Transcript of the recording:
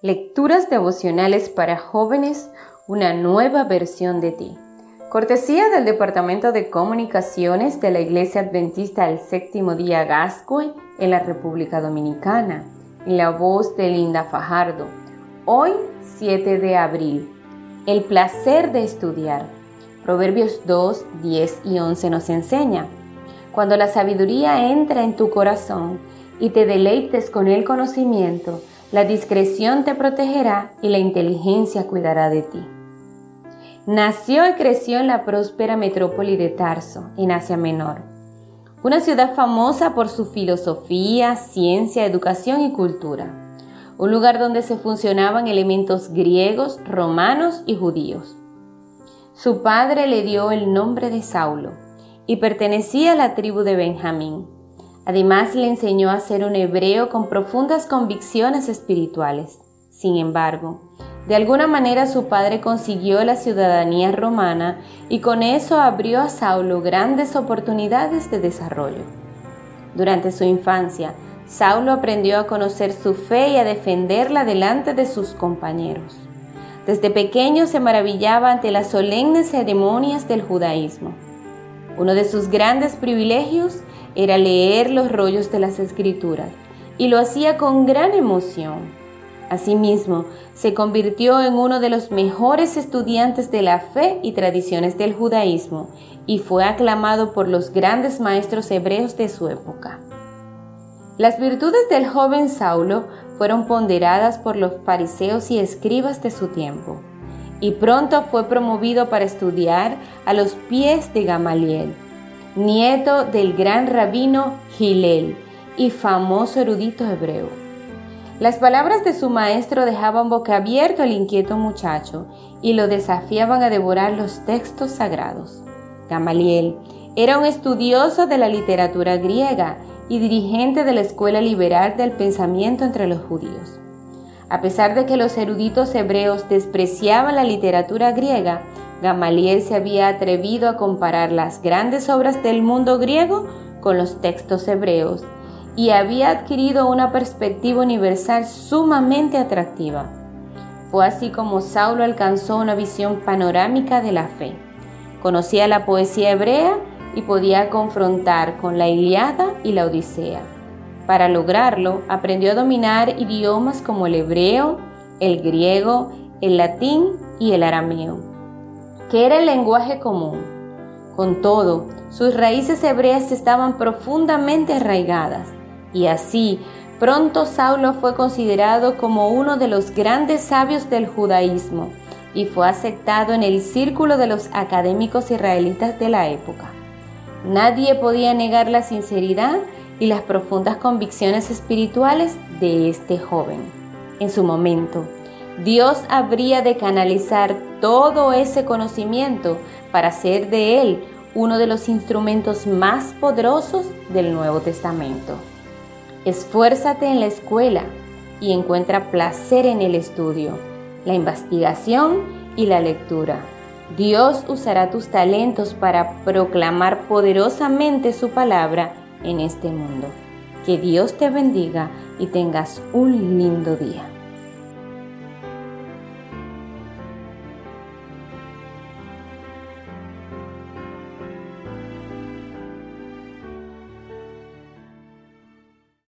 Lecturas devocionales para jóvenes, una nueva versión de ti. Cortesía del Departamento de Comunicaciones de la Iglesia Adventista del Séptimo Día Gascue en la República Dominicana, en la voz de Linda Fajardo. Hoy, 7 de abril. El placer de estudiar. Proverbios 2, 10 y 11 nos enseña. Cuando la sabiduría entra en tu corazón y te deleites con el conocimiento, la discreción te protegerá y la inteligencia cuidará de ti. Nació y creció en la próspera metrópoli de Tarso, en Asia Menor, una ciudad famosa por su filosofía, ciencia, educación y cultura, un lugar donde se funcionaban elementos griegos, romanos y judíos. Su padre le dio el nombre de Saulo y pertenecía a la tribu de Benjamín Además le enseñó a ser un hebreo con profundas convicciones espirituales. Sin embargo, de alguna manera su padre consiguió la ciudadanía romana y con eso abrió a Saulo grandes oportunidades de desarrollo. Durante su infancia, Saulo aprendió a conocer su fe y a defenderla delante de sus compañeros. Desde pequeño se maravillaba ante las solemnes ceremonias del judaísmo. Uno de sus grandes privilegios era leer los rollos de las escrituras y lo hacía con gran emoción. Asimismo, se convirtió en uno de los mejores estudiantes de la fe y tradiciones del judaísmo y fue aclamado por los grandes maestros hebreos de su época. Las virtudes del joven Saulo fueron ponderadas por los fariseos y escribas de su tiempo, y pronto fue promovido para estudiar a los pies de Gamaliel nieto del gran rabino Gilel y famoso erudito hebreo. Las palabras de su maestro dejaban boca abierto al inquieto muchacho y lo desafiaban a devorar los textos sagrados. Gamaliel era un estudioso de la literatura griega y dirigente de la escuela liberal del pensamiento entre los judíos. A pesar de que los eruditos hebreos despreciaban la literatura griega, Gamaliel se había atrevido a comparar las grandes obras del mundo griego con los textos hebreos y había adquirido una perspectiva universal sumamente atractiva. Fue así como Saulo alcanzó una visión panorámica de la fe. Conocía la poesía hebrea y podía confrontar con la Iliada y la Odisea. Para lograrlo, aprendió a dominar idiomas como el hebreo, el griego, el latín y el arameo que era el lenguaje común. Con todo, sus raíces hebreas estaban profundamente arraigadas, y así pronto Saulo fue considerado como uno de los grandes sabios del judaísmo y fue aceptado en el círculo de los académicos israelitas de la época. Nadie podía negar la sinceridad y las profundas convicciones espirituales de este joven. En su momento, Dios habría de canalizar todo ese conocimiento para hacer de él uno de los instrumentos más poderosos del Nuevo Testamento. Esfuérzate en la escuela y encuentra placer en el estudio, la investigación y la lectura. Dios usará tus talentos para proclamar poderosamente su palabra en este mundo. Que Dios te bendiga y tengas un lindo día.